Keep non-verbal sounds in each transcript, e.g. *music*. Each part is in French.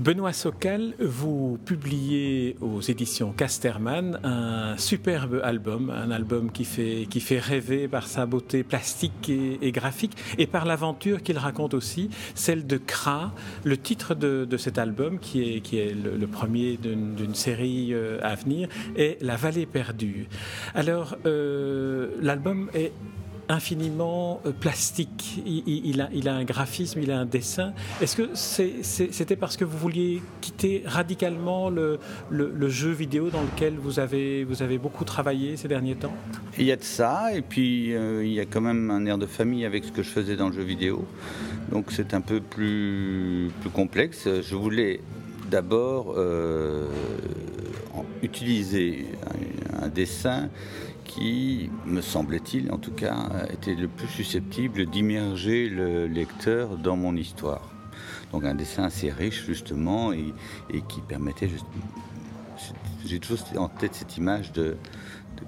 Benoît Socal, vous publiez aux éditions Casterman un superbe album, un album qui fait, rêver par sa beauté plastique et, graphique et par l'aventure qu'il raconte aussi, celle de Kra, le titre de, cet album qui est, qui le, premier d'une série euh, à venir est La vallée perdue. Alors, euh, l'album est infiniment euh, plastique. Il, a, un graphisme, il a un dessin. Est-ce que c'était parce que vous vouliez quitter radicalement le, jeu vidéo dans lequel vous avez, beaucoup travaillé ces derniers temps? Il y a de ça, et puis euh, il y a quand même un air de famille avec ce que je faisais dans le jeu vidéo. Donc c'est un peu plus, plus complexe. Je voulais d'abord euh, utiliser un dessin qui, me semblait-il en tout cas, était le plus susceptible d'immerger le lecteur dans mon histoire. Donc un dessin assez riche justement et, qui permettait... J'ai toujours en tête cette image de,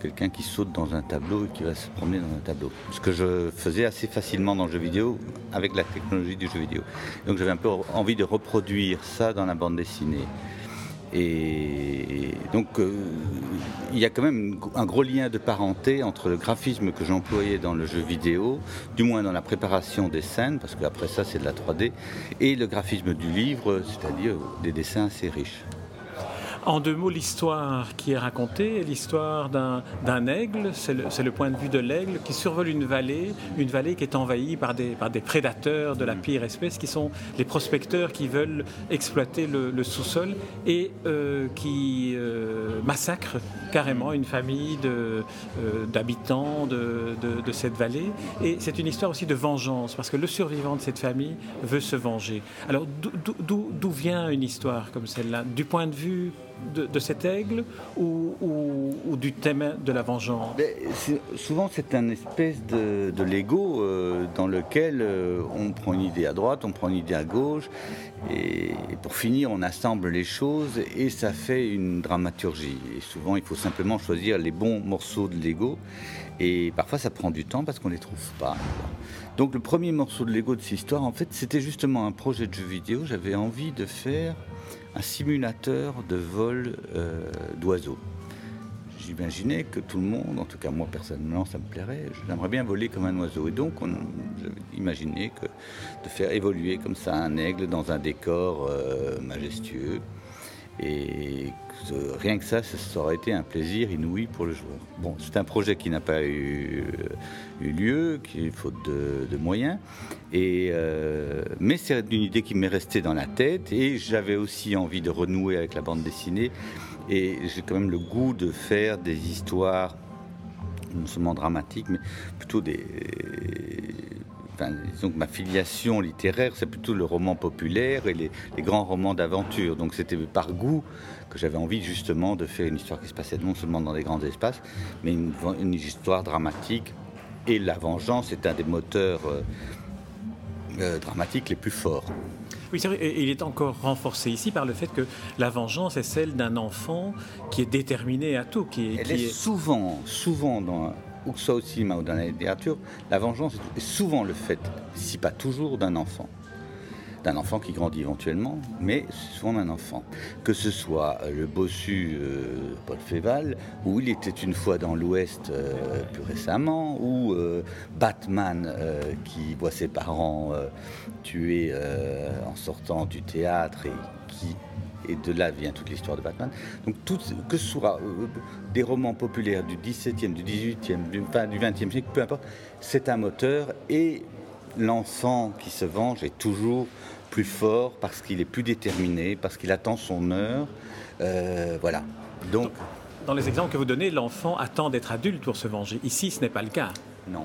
quelqu'un qui saute dans un tableau et qui va se promener dans un tableau. Ce que je faisais assez facilement dans le jeu vidéo avec la technologie du jeu vidéo. Donc j'avais un peu envie de reproduire ça dans la bande dessinée. Et donc, euh, il y a quand même un gros lien de parenté entre le graphisme que j'employais dans le jeu vidéo, du moins dans la préparation des scènes, parce qu'après ça, c'est de la 3D, et le graphisme du livre, c'est-à-dire des dessins assez riches. En deux mots, l'histoire qui est racontée est l'histoire d'un aigle, c'est le, point de vue de l'aigle qui survole une vallée, une vallée qui est envahie par des, par des prédateurs de la pire espèce, qui sont les prospecteurs qui veulent exploiter le, sous-sol et euh, qui euh, massacrent carrément une famille euh, d'habitants de, de, de, cette vallée. Et c'est une histoire aussi de vengeance, parce que le survivant de cette famille veut se venger. Alors d'où vient une histoire comme celle-là? Du point de vue de, cet aigle ou, du thème de la vengeance? Souvent, c'est un espèce de, Lego euh, dans lequel euh, on prend une idée à droite, on prend une idée à gauche, et, pour finir, on assemble les choses et ça fait une dramaturgie. Et souvent, il faut simplement choisir les bons morceaux de Lego, et parfois, ça prend du temps parce qu'on ne les trouve pas. Donc, le premier morceau de Lego de cette histoire, en fait, c'était justement un projet de jeu vidéo. J'avais envie de faire un simulateur de vol euh, d'oiseaux. J'imaginais que tout le monde, en tout cas moi personnellement, ça me plairait. J'aimerais bien voler comme un oiseau. Et donc, on imaginé de faire évoluer comme ça un aigle dans un décor euh, majestueux. Et rien que ça, ça aurait été un plaisir inouï pour le joueur. Bon, c'est un projet qui n'a pas eu, euh, lieu, qui faute de, moyens, et, euh, mais c'est une idée qui m'est restée dans la tête, et j'avais aussi envie de renouer avec la bande dessinée, et j'ai quand même le goût de faire des histoires non seulement dramatiques, mais plutôt des, disons que ma filiation littéraire, c'est plutôt le roman populaire et les, grands romans d'aventure. Donc c'était par goût que j'avais envie justement de faire une histoire qui se passait non seulement dans des grands espaces, mais une, histoire dramatique. Et la vengeance est un des moteurs euh, euh, dramatiques les plus forts. Oui, c'est vrai, et il est encore renforcé ici par le fait que la vengeance est celle d'un enfant qui est déterminé à tout. Qui Elle est, souvent, souvent dans, ou que ce soit au cinéma dans la littérature, la vengeance est souvent le fait, si pas toujours, d'un enfant. D'un enfant qui grandit éventuellement, mais souvent d'un enfant. Que ce soit euh, le bossu euh, Paul Féval, ou il était une fois dans l'Ouest euh, plus récemment, ou Batman qui voit ses parents tués en sortant du théâtre et qui et de là vient toute l'histoire de Batman. Donc tout, que ce soit euh, des romans populaires du 17e, du 18e, du, enfin, du 20e siècle, peu importe, c'est un moteur et l'enfant qui se venge est toujours plus fort parce qu'il est plus déterminé, parce qu'il attend son heure. Euh, voilà. Donc, dans les exemples que vous donnez, l'enfant attend d'être adulte pour se venger. Ici, ce n'est pas le cas. Non.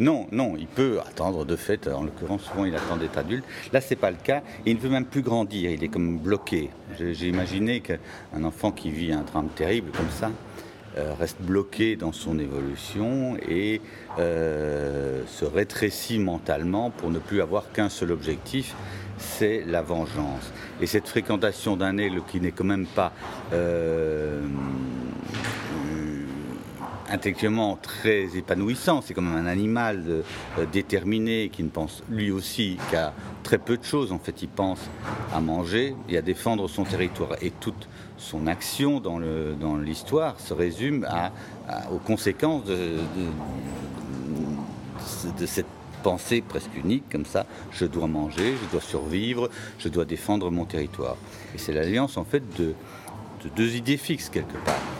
Non, non, il peut attendre de fait, en l'occurrence souvent il attend d'être adulte. Là c'est pas le cas, il ne veut même plus grandir, il est comme bloqué. J'ai imaginé qu'un enfant qui vit un drame terrible comme ça reste bloqué dans son évolution et euh, se rétrécit mentalement pour ne plus avoir qu'un seul objectif, c'est la vengeance. Et cette fréquentation d'un aigle qui n'est quand même pas euh, intellectuellement très épanouissant. C'est comme un animal euh, déterminé qui ne pense lui aussi qu'à très peu de choses. En fait, il pense à manger et à défendre son territoire. Et toute son action dans l'histoire se résume aux conséquences de, cette pensée presque unique comme ça, je dois manger, je dois survivre, je dois défendre mon territoire. Et c'est l'alliance en fait de deux idées fixes quelque part.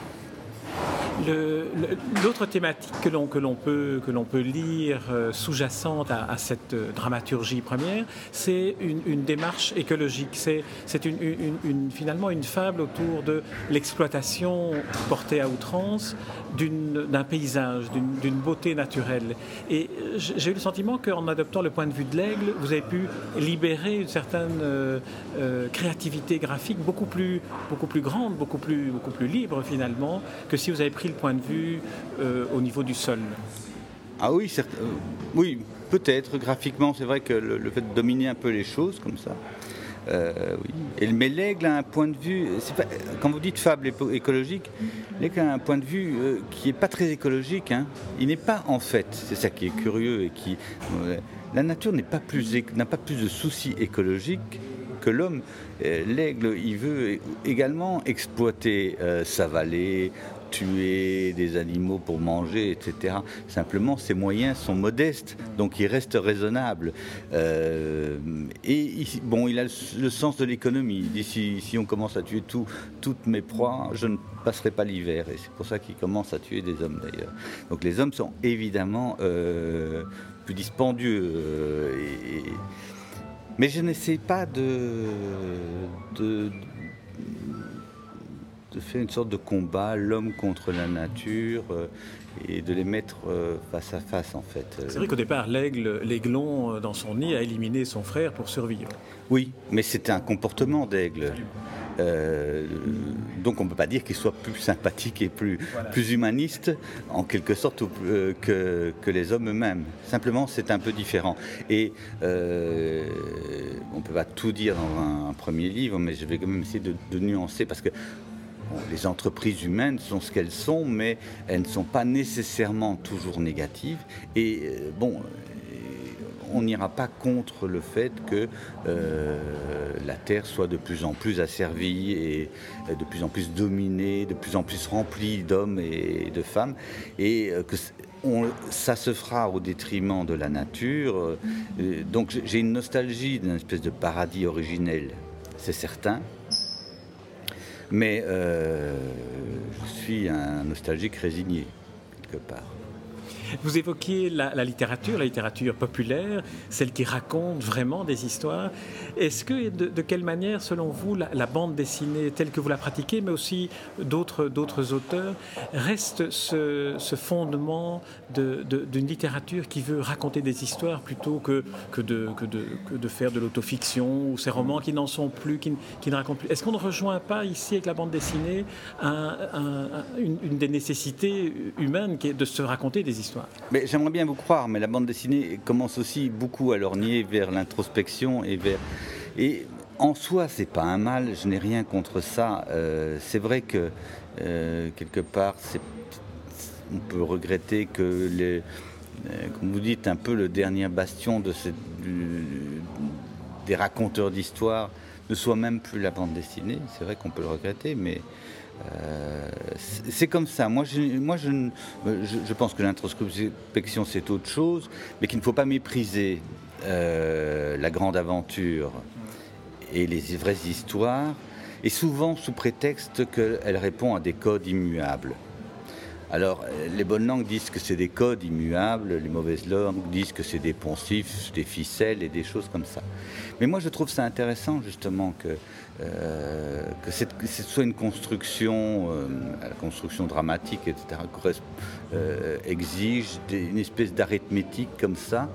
L'autre thématique que l'on peut, peut lire euh, sous-jacente à, cette euh, dramaturgie première, c'est une, démarche écologique. C'est une, finalement une fable autour de l'exploitation portée à outrance d'un paysage, d'une beauté naturelle. Et j'ai eu le sentiment qu'en adoptant le point de vue de l'aigle, vous avez pu libérer une certaine euh, créativité graphique beaucoup plus, beaucoup plus grande, beaucoup plus, beaucoup plus libre finalement, que si vous avez pris point de vue euh, au niveau du sol? Ah oui, euh, oui peut-être. Graphiquement, c'est vrai que le, fait de dominer un peu les choses comme ça. Euh. Et, mais l'aigle a un point de vue, quand vous dites fable écologique, l'aigle a un point de vue qui n'est pas très écologique. Hein. Il n'est pas en fait, c'est ça qui est curieux et qui. la nature n'a pas, plus, pas plus de soucis écologiques que l'homme. L'aigle, il veut également exploiter sa vallée, tuer des animaux pour manger, etc. Simplement, ses moyens sont modestes, donc il reste raisonnable. Euh, et bon, il a le, sens de l'économie. Il dit si, on commence à tuer tout, toutes mes proies, je ne passerai pas l'hiver. Et c'est pour ça qu'il commence à tuer des hommes d'ailleurs. Donc les hommes sont évidemment euh, plus dispendieux. Euh, mais je n'essaie pas de faire une sorte de combat, l'homme contre la nature, euh, et de les mettre euh, face à face en fait. C'est vrai qu'au départ, l'aigle, l'aiglon euh, dans son nid a éliminé son frère pour survivre. Oui, mais c'était un comportement d'aigle. donc on ne peut pas dire qu'il soit plus sympathique et plus, plus humaniste en quelque sorte que, que, les hommes eux-mêmes. Simplement c'est un peu différent. Et on ne peut pas tout dire dans un, premier livre, mais je vais quand même essayer de, de nuancer parce que les entreprises humaines sont ce qu'elles sont, mais elles ne sont pas nécessairement toujours négatives. Et euh, bon, euh, on n'ira pas contre le fait que euh, la Terre soit de plus en plus asservie et de plus en plus dominée, de plus en plus remplie d'hommes et de femmes, et que ça se fera au détriment de la nature. Donc j'ai une nostalgie d'une espèce de paradis originel, c'est certain. Mais euh, je suis un nostalgique résigné, quelque part. Vous évoquiez la, littérature, la littérature populaire, celle qui raconte vraiment des histoires. Est-ce que, de, quelle manière, selon vous, la, bande dessinée telle que vous la pratiquez, mais aussi d'autres, auteurs, reste ce, fondement d'une littérature qui veut raconter des histoires plutôt que, de, que, de, faire de l'autofiction ou ces romans qui n'en sont plus, qui, qui ne racontent plus? Est-ce qu'on ne rejoint pas ici avec la bande dessinée une, une des nécessités humaines qui est de se raconter des histoires? J'aimerais bien vous croire, mais la bande dessinée commence aussi beaucoup à lorgner vers l'introspection et vers et en soi, c'est pas un mal. Je n'ai rien contre ça. Euh, c'est vrai que euh, quelque part, on peut regretter que euh, comme vous dites, un peu le dernier bastion de des raconteurs d'histoire ne soit même plus la bande dessinée. C'est vrai qu'on peut le regretter, mais euh, c'est comme ça. Moi, je, pense que l'introspection, c'est autre chose, mais qu'il ne faut pas mépriser euh, la grande aventure et les vraies histoires, et souvent sous prétexte qu'elle répond à des codes immuables. Alors, les bonnes langues disent que c'est des codes immuables, les mauvaises langues disent que c'est des poncifs, des ficelles et des choses comme ça. Mais moi, je trouve ça intéressant, justement, que, euh, que, ce soit une construction, euh, dramatique, etc., euh, exige une espèce d'arithmétique comme ça.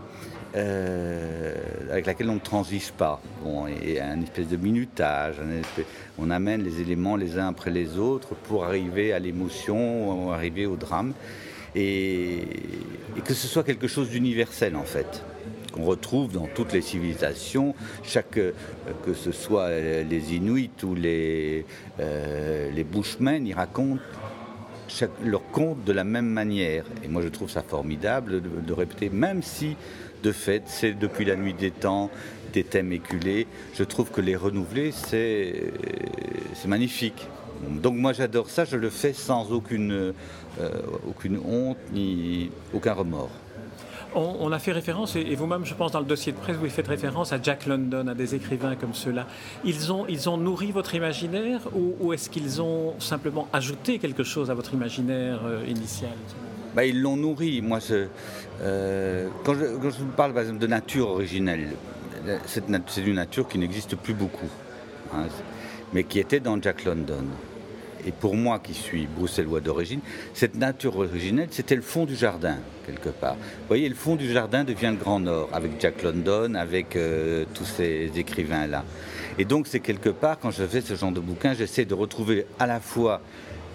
Euh, avec laquelle on ne transige pas. Bon, et un espèce de minutage, on amène les éléments les uns après les autres pour arriver à l'émotion, arriver au drame, et, que ce soit quelque chose d'universel en fait. qu'on retrouve dans toutes les civilisations, euh, que ce soit les Inuits ou les, euh, les Bushmen, ils racontent leur conte de la même manière. Et moi, je trouve ça formidable de, répéter, même si, de fait, c'est depuis la nuit des temps, des thèmes éculés, je trouve que les renouveler, c'est magnifique. Donc moi, j'adore ça, je le fais sans aucune, euh, aucune honte ni aucun remords. On, a fait référence, et, vous-même, je pense, dans le dossier de presse, vous faites référence à Jack London, à des écrivains comme ceux-là. Ils ont, ils ont nourri votre imaginaire ou, est-ce qu'ils ont simplement ajouté quelque chose à votre imaginaire euh, initial? Bah, Ils l'ont nourri. Moi, euh, quand, je, vous parle, de nature originelle, c'est une nature qui n'existe plus beaucoup, hein, mais qui était dans Jack London et pour moi qui suis bruxellois d'origine, cette nature originelle, c'était le fond du jardin, quelque part. Vous voyez, le fond du jardin devient le Grand Nord, avec Jack London, avec euh, tous ces écrivains-là. Et donc, c'est quelque part, quand je fais ce genre de bouquin, j'essaie de retrouver à la fois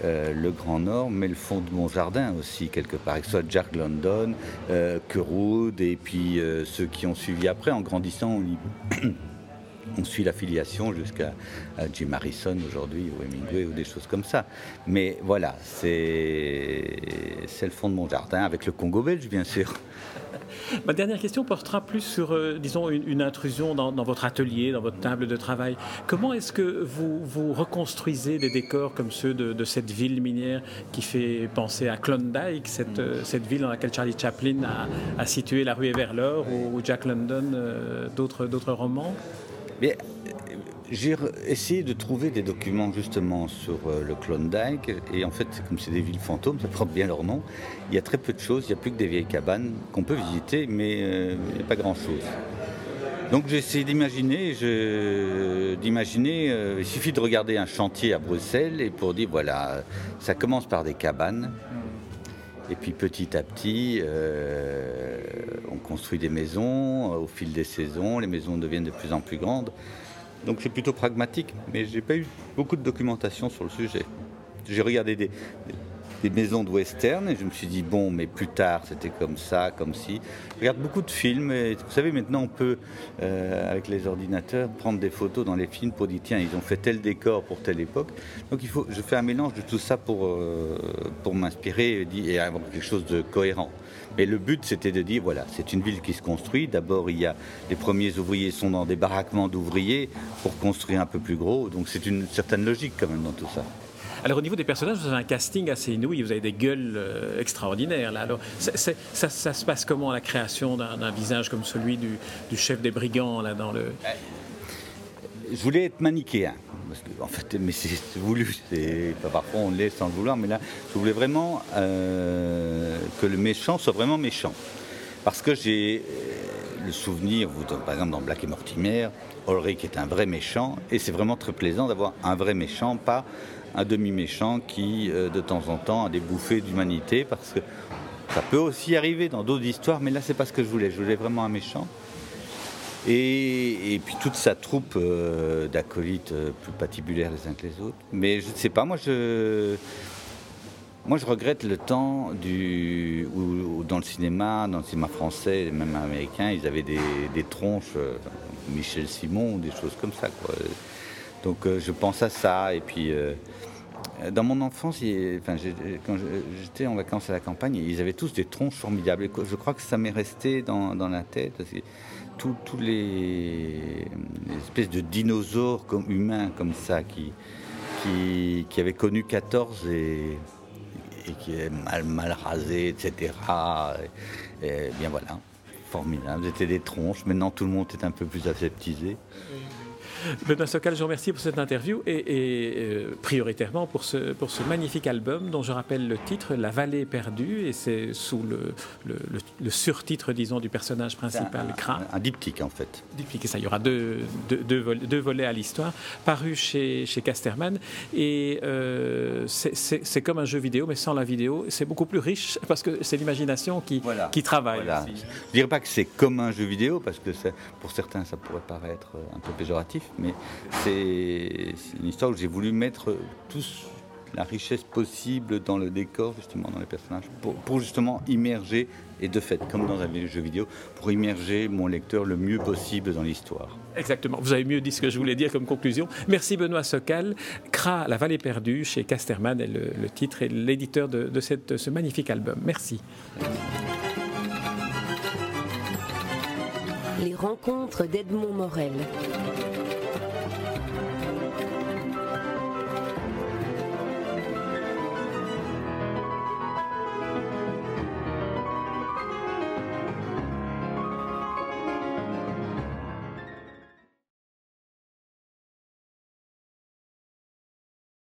euh, le Grand Nord, mais le fond de mon jardin aussi, quelque part, que ce soit Jack London, euh, et puis euh, ceux qui ont suivi après, en grandissant, on *clears throat* suit l'affiliation jusqu'à Jim Harrison aujourd'hui, ou Hemingway, ou des choses comme ça. Mais voilà, c'est le fond de mon jardin, avec le Congo belge, bien sûr. *laughs* Ma dernière question portera plus sur, euh, disons, une, intrusion dans, votre atelier, dans votre table de travail. Comment est-ce que vous, reconstruisez des décors comme ceux de, cette ville minière qui fait penser à Klondike, cette, euh, ville dans laquelle Charlie Chaplin a, situé La rue et vers l'or, ou, Jack London, euh, d'autres romans? Euh, j'ai essayé de trouver des documents justement sur euh, le Klondike et en fait comme c'est des villes fantômes, ça porte bien leur nom, il y a très peu de choses, il n'y a plus que des vieilles cabanes qu'on peut visiter mais euh, il n'y a pas grand chose. Donc j'ai essayé d'imaginer, d'imaginer, il suffit de regarder un chantier à Bruxelles et pour dire voilà, ça commence par des cabanes, et puis petit à petit, euh, on construit des maisons au fil des saisons, les maisons deviennent de plus en plus grandes. Donc c'est plutôt pragmatique, mais j'ai pas eu beaucoup de documentation sur le sujet. J'ai regardé des, des maisons de western et je me suis dit bon mais plus tard c'était comme ça comme si. Je regarde beaucoup de films et vous savez maintenant on peut euh, avec les ordinateurs prendre des photos dans les films pour dire tiens ils ont fait tel décor pour telle époque. Donc il faut je fais un mélange de tout ça pour euh, m'inspirer et avoir quelque chose de cohérent. Mais le but c'était de dire voilà c'est une ville qui se construit. D'abord il y a les premiers ouvriers sont dans des baraquements d'ouvriers pour construire un peu plus gros. Donc c'est une certaine logique quand même dans tout ça alors au niveau des personnages, vous avez un casting assez inouï, vous avez des gueules euh, extraordinaires. Là. Alors, ça, se passe comment la création d'un visage comme celui du, chef des brigands là, dans le... Je voulais être manichéen. en fait, mais c'est voulu. Parfois on l'est sans le vouloir, mais là, je voulais vraiment euh, que le méchant soit vraiment méchant. Parce que j'ai le souvenir, vous, par exemple dans Black et Mortimer, Ulrich est un vrai méchant, et c'est vraiment très plaisant d'avoir un vrai méchant, pas un demi-méchant qui, euh, de temps en temps, a des bouffées d'humanité, parce que ça peut aussi arriver dans d'autres histoires, mais là, c'est pas ce que je voulais. Je voulais vraiment un méchant. Et, puis toute sa troupe euh, d'acolytes euh, plus patibulaires les uns que les autres. Mais je ne sais pas, moi je, moi je regrette le temps du, où, dans le cinéma, dans le cinéma français, même américain, ils avaient des, tronches, Michel Simon, des choses comme ça. Donc je pense à ça. Et puis euh, dans mon enfance, enfin, quand j'étais en vacances à la campagne, ils avaient tous des tronches formidables. je crois que ça m'est resté dans, la tête. Tous les, espèces de dinosaures humains comme ça qui, qui, avaient connu 14 et, qui est mal, mal rasés, etc. Et, bien voilà, formidable. C'était des tronches. Maintenant, tout le monde est un peu plus aseptisé. Benoît Socal, je vous remercie pour cette interview et, euh, prioritairement pour ce, pour ce magnifique album dont je rappelle le titre, La vallée perdue, et c'est sous le, le, surtitre, disons, du personnage principal, Kra. Un, diptyque en fait. Diptyque, et ça, il y aura deux, deux, volets à l'histoire, paru chez, chez Casterman. Et euh, c'est comme un jeu vidéo, mais sans la vidéo. C'est beaucoup plus riche parce que c'est l'imagination qui, qui travaille. Voilà. Je ne dirais pas que c'est comme un jeu vidéo parce que pour certains, ça pourrait paraître un peu péjoratif mais c'est une histoire où j'ai voulu mettre tout, la richesse possible dans le décor, justement, dans les personnages, pour, justement immerger, et de fait, comme dans un jeu vidéo, pour immerger mon lecteur le mieux possible dans l'histoire. Exactement. Vous avez mieux dit ce que je voulais dire comme conclusion. Merci Benoît Socal. Cra, La vallée perdue, chez Casterman, est le, titre et l'éditeur de, de ce magnifique album. Merci. Les rencontres d'Edmond Morel.